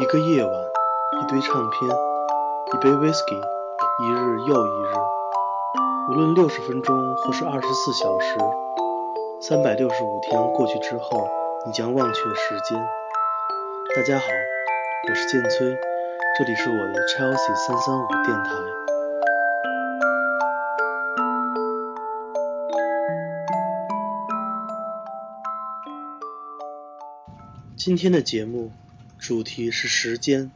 一个夜晚，一堆唱片，一杯 whisky，一日又一日。无论六十分钟或是二十四小时，三百六十五天过去之后，你将忘却时间。大家好，我是剑崔，这里是我的 Chelsea 三三五电台。今天的节目主题是时间。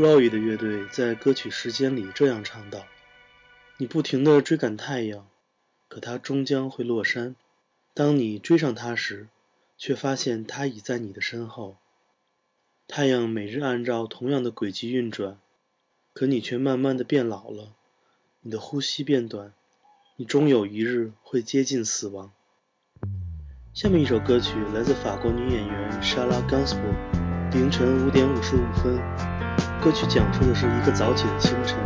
Floyd 的乐队在歌曲《时间》里这样唱道：“你不停地追赶太阳，可它终将会落山。当你追上它时，却发现它已在你的身后。太阳每日按照同样的轨迹运转，可你却慢慢地变老了，你的呼吸变短，你终有一日会接近死亡。”下面一首歌曲来自法国女演员 Charlotte Gainsbourg，凌晨五点五十五分。歌曲讲述的是一个早起的清晨，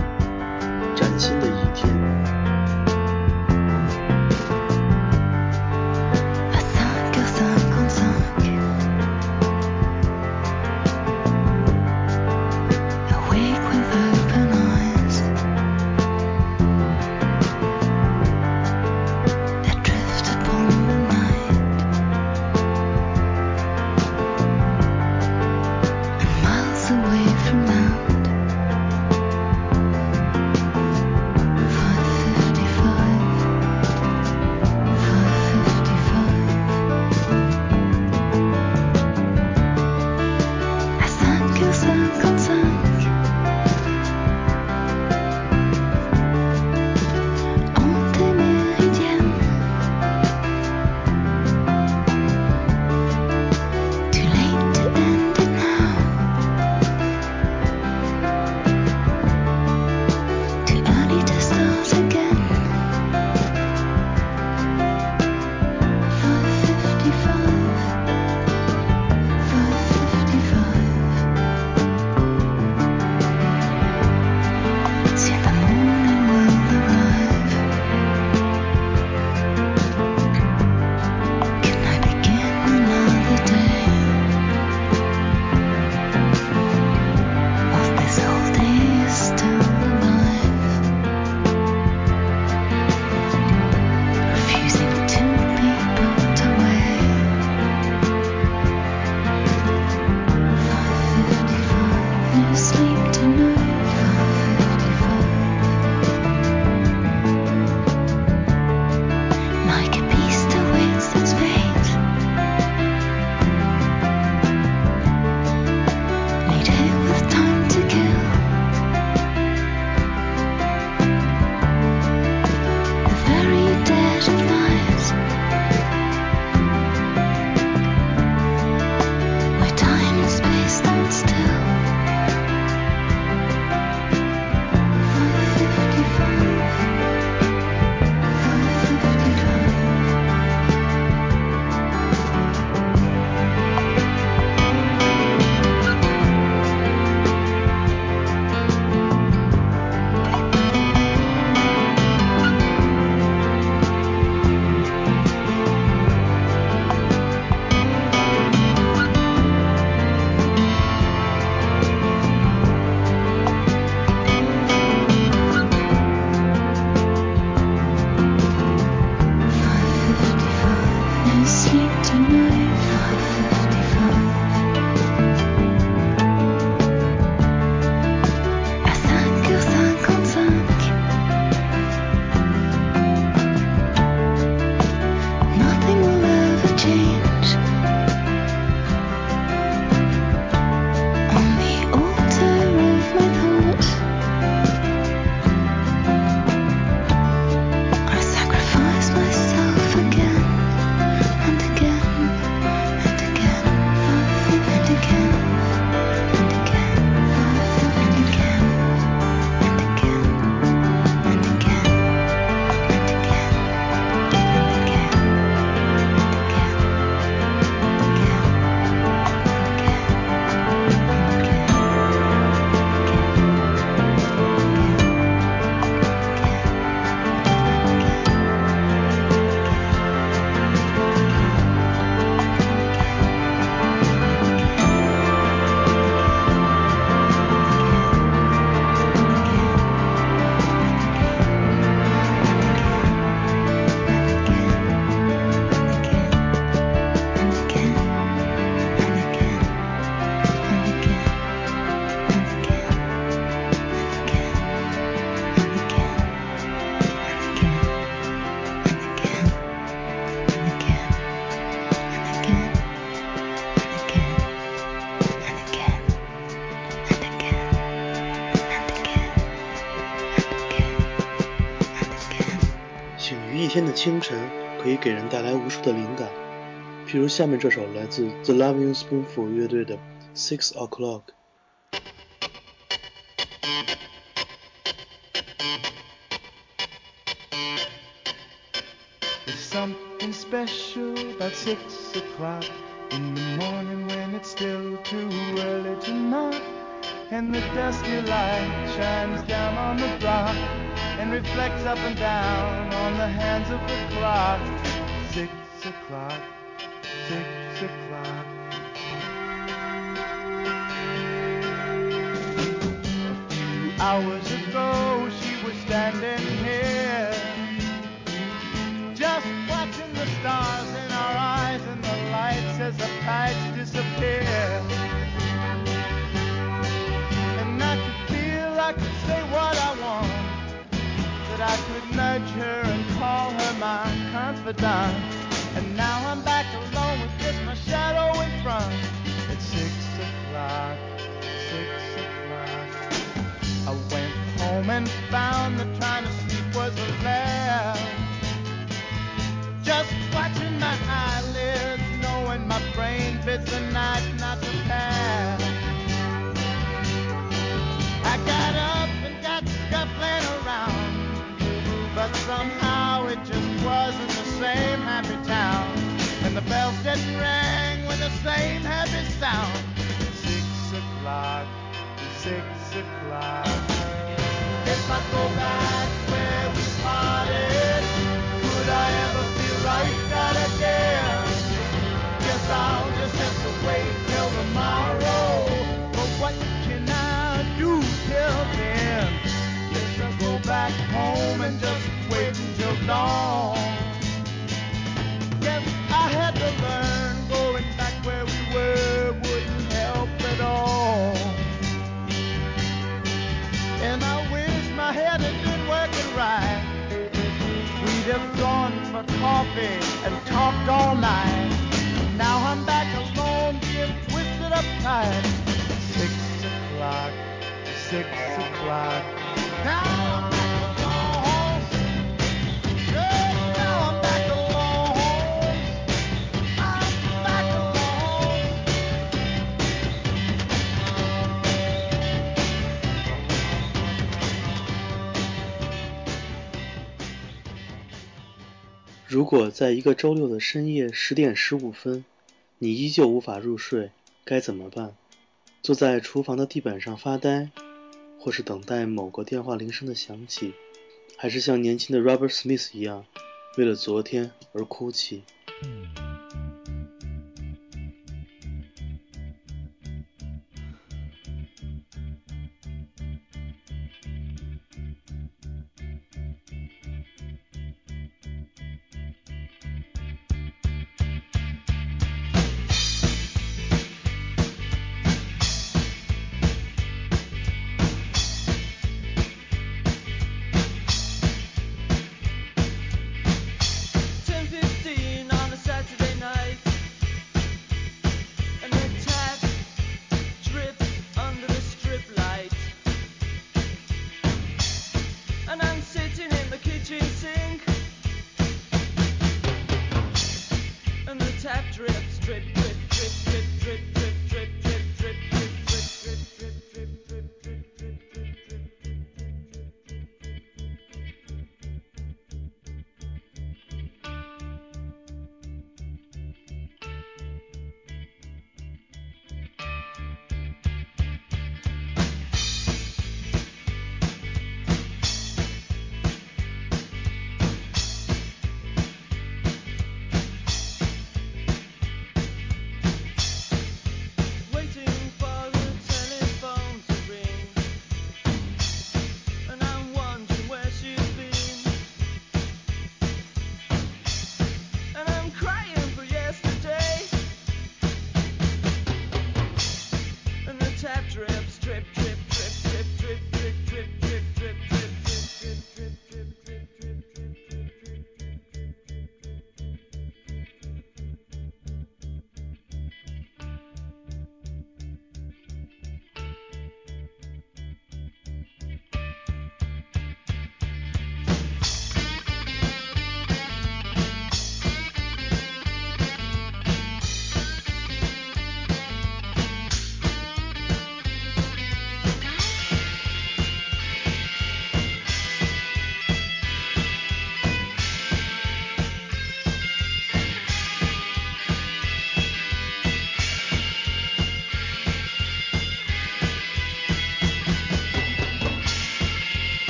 起于一天的清晨，可以给人带来无数的灵感。譬如下面这首来自 The Lovin' Spoonful 乐队的《Six O'clock》。something special about six o'clock in the morning when it's still too early to knock and the dusty light shines down on the block and reflects up and down on the hands of the clock. Six o'clock six o'clock. A few hours ago she was standing here just watching the stars in our eyes and the lights as the kites disappear confidant and and the coffee and talked all night. Now I'm back alone being twisted up tight six o'clock six o'clock 如果在一个周六的深夜十点十五分，你依旧无法入睡，该怎么办？坐在厨房的地板上发呆，或是等待某个电话铃声的响起，还是像年轻的 Robert Smith 一样，为了昨天而哭泣？”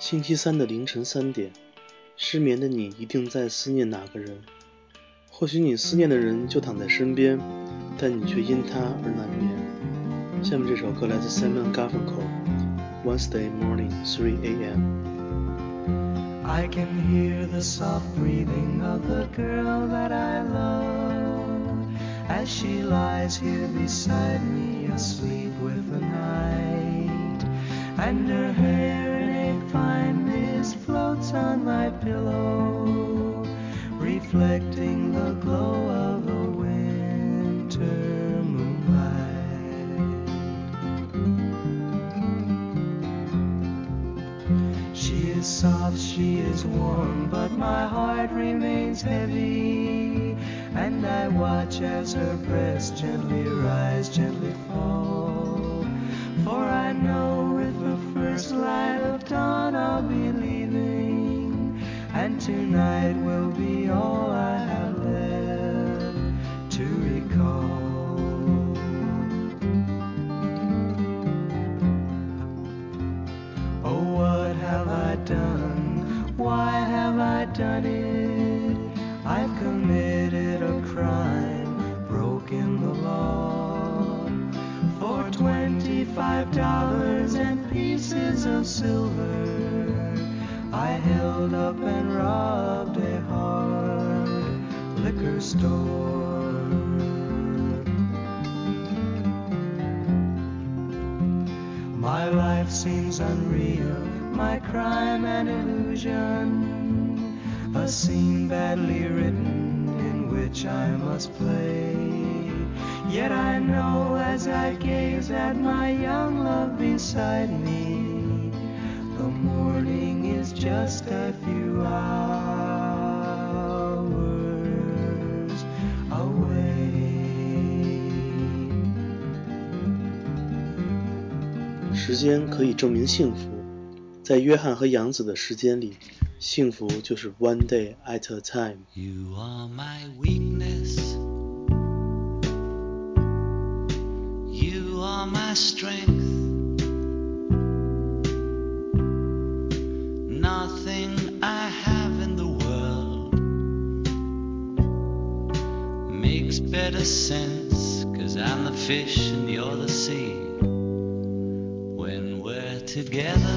星期三的凌晨三点，失眠的你一定在思念哪个人？或许你思念的人就躺在身边，但你却因他而难眠。下面这首歌来自 Simon Garfunkel，Wednesday Morning 3 A.M. I can hear the soft breathing of the girl that I love as she lies here beside me, asleep with the night, and her hair in a fine mist floats on my pillow, reflecting the glow of a winter moonlight. She is soft, she is warm, but my heart remains heavy, and I watch as her breast scene badly written in which I must play. Yet I know as I gaze at my young love beside me, the morning is just a few hours away. 时间可以证明幸福， 在约翰和洋子的时间里，幸福就是 one day at a time。You are my weakness, you are my strength. Nothing I have in the world makes better sense, cause I'm the fish and you're the sea. When we're together.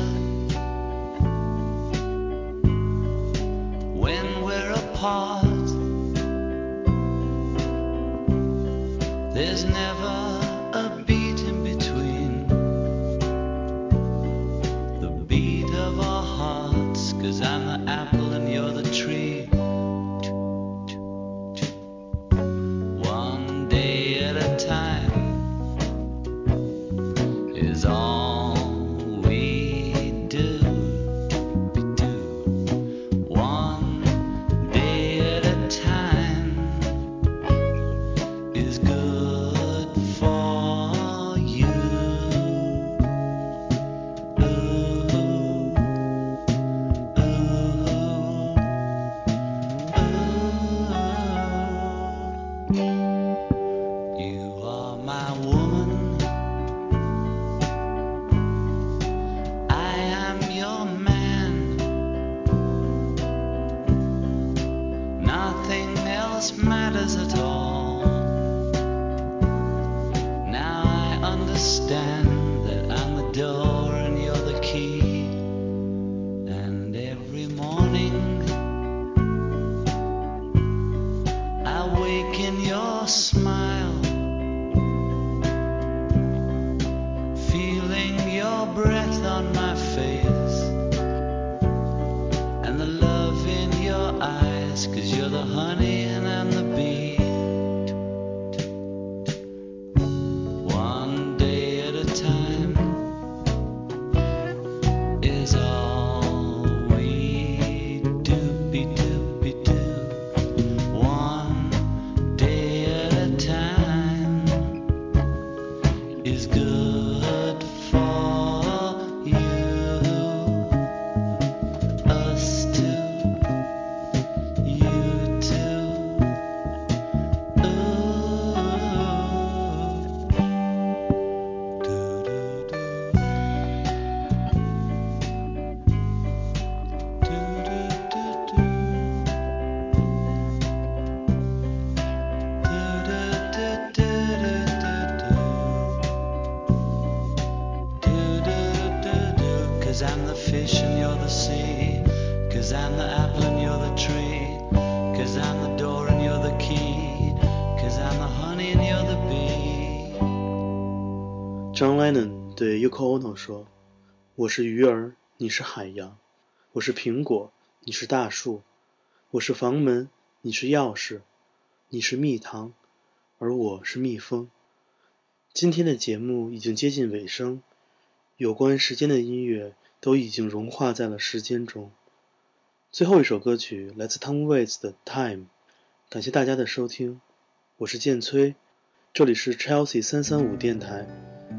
John Lennon 对 Yoko Ono 说：“我是鱼儿，你是海洋；我是苹果，你是大树；我是房门，你是钥匙；你是蜜糖，而我是蜜蜂。”今天的节目已经接近尾声，有关时间的音乐都已经融化在了时间中。最后一首歌曲来自 Tom Waits 的《Time》，感谢大家的收听，我是剑崔，这里是 Chelsea 三三五电台，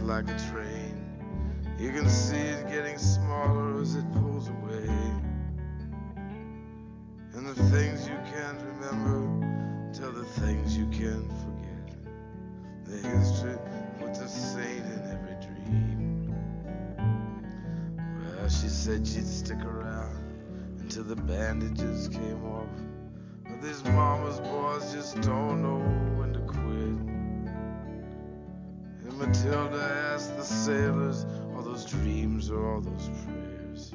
like a train. You can see it getting smaller as it pulls away. And the things you can't remember tell the things you can't forget. The history puts a saint in every dream. Well, she said she'd stick around until the bandages came off. But these mama's boys just don't know when to quit. And Matilda asked the sailors, all those dreams or all those prayers.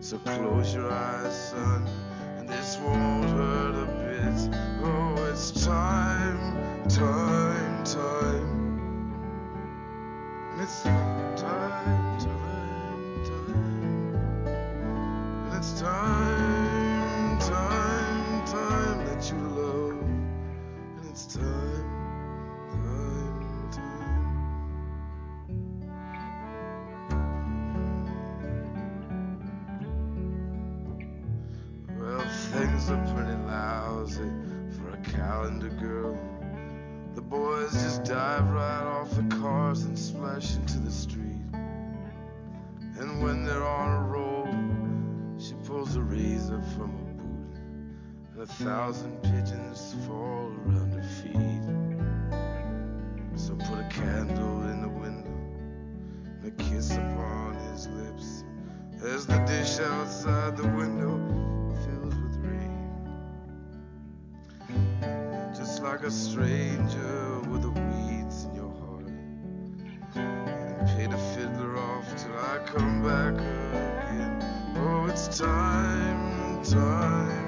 So close your eyes, son, and this won't hurt a bit. Oh, it's time, time, time. And it's time. Come back again. Oh, it's time, time.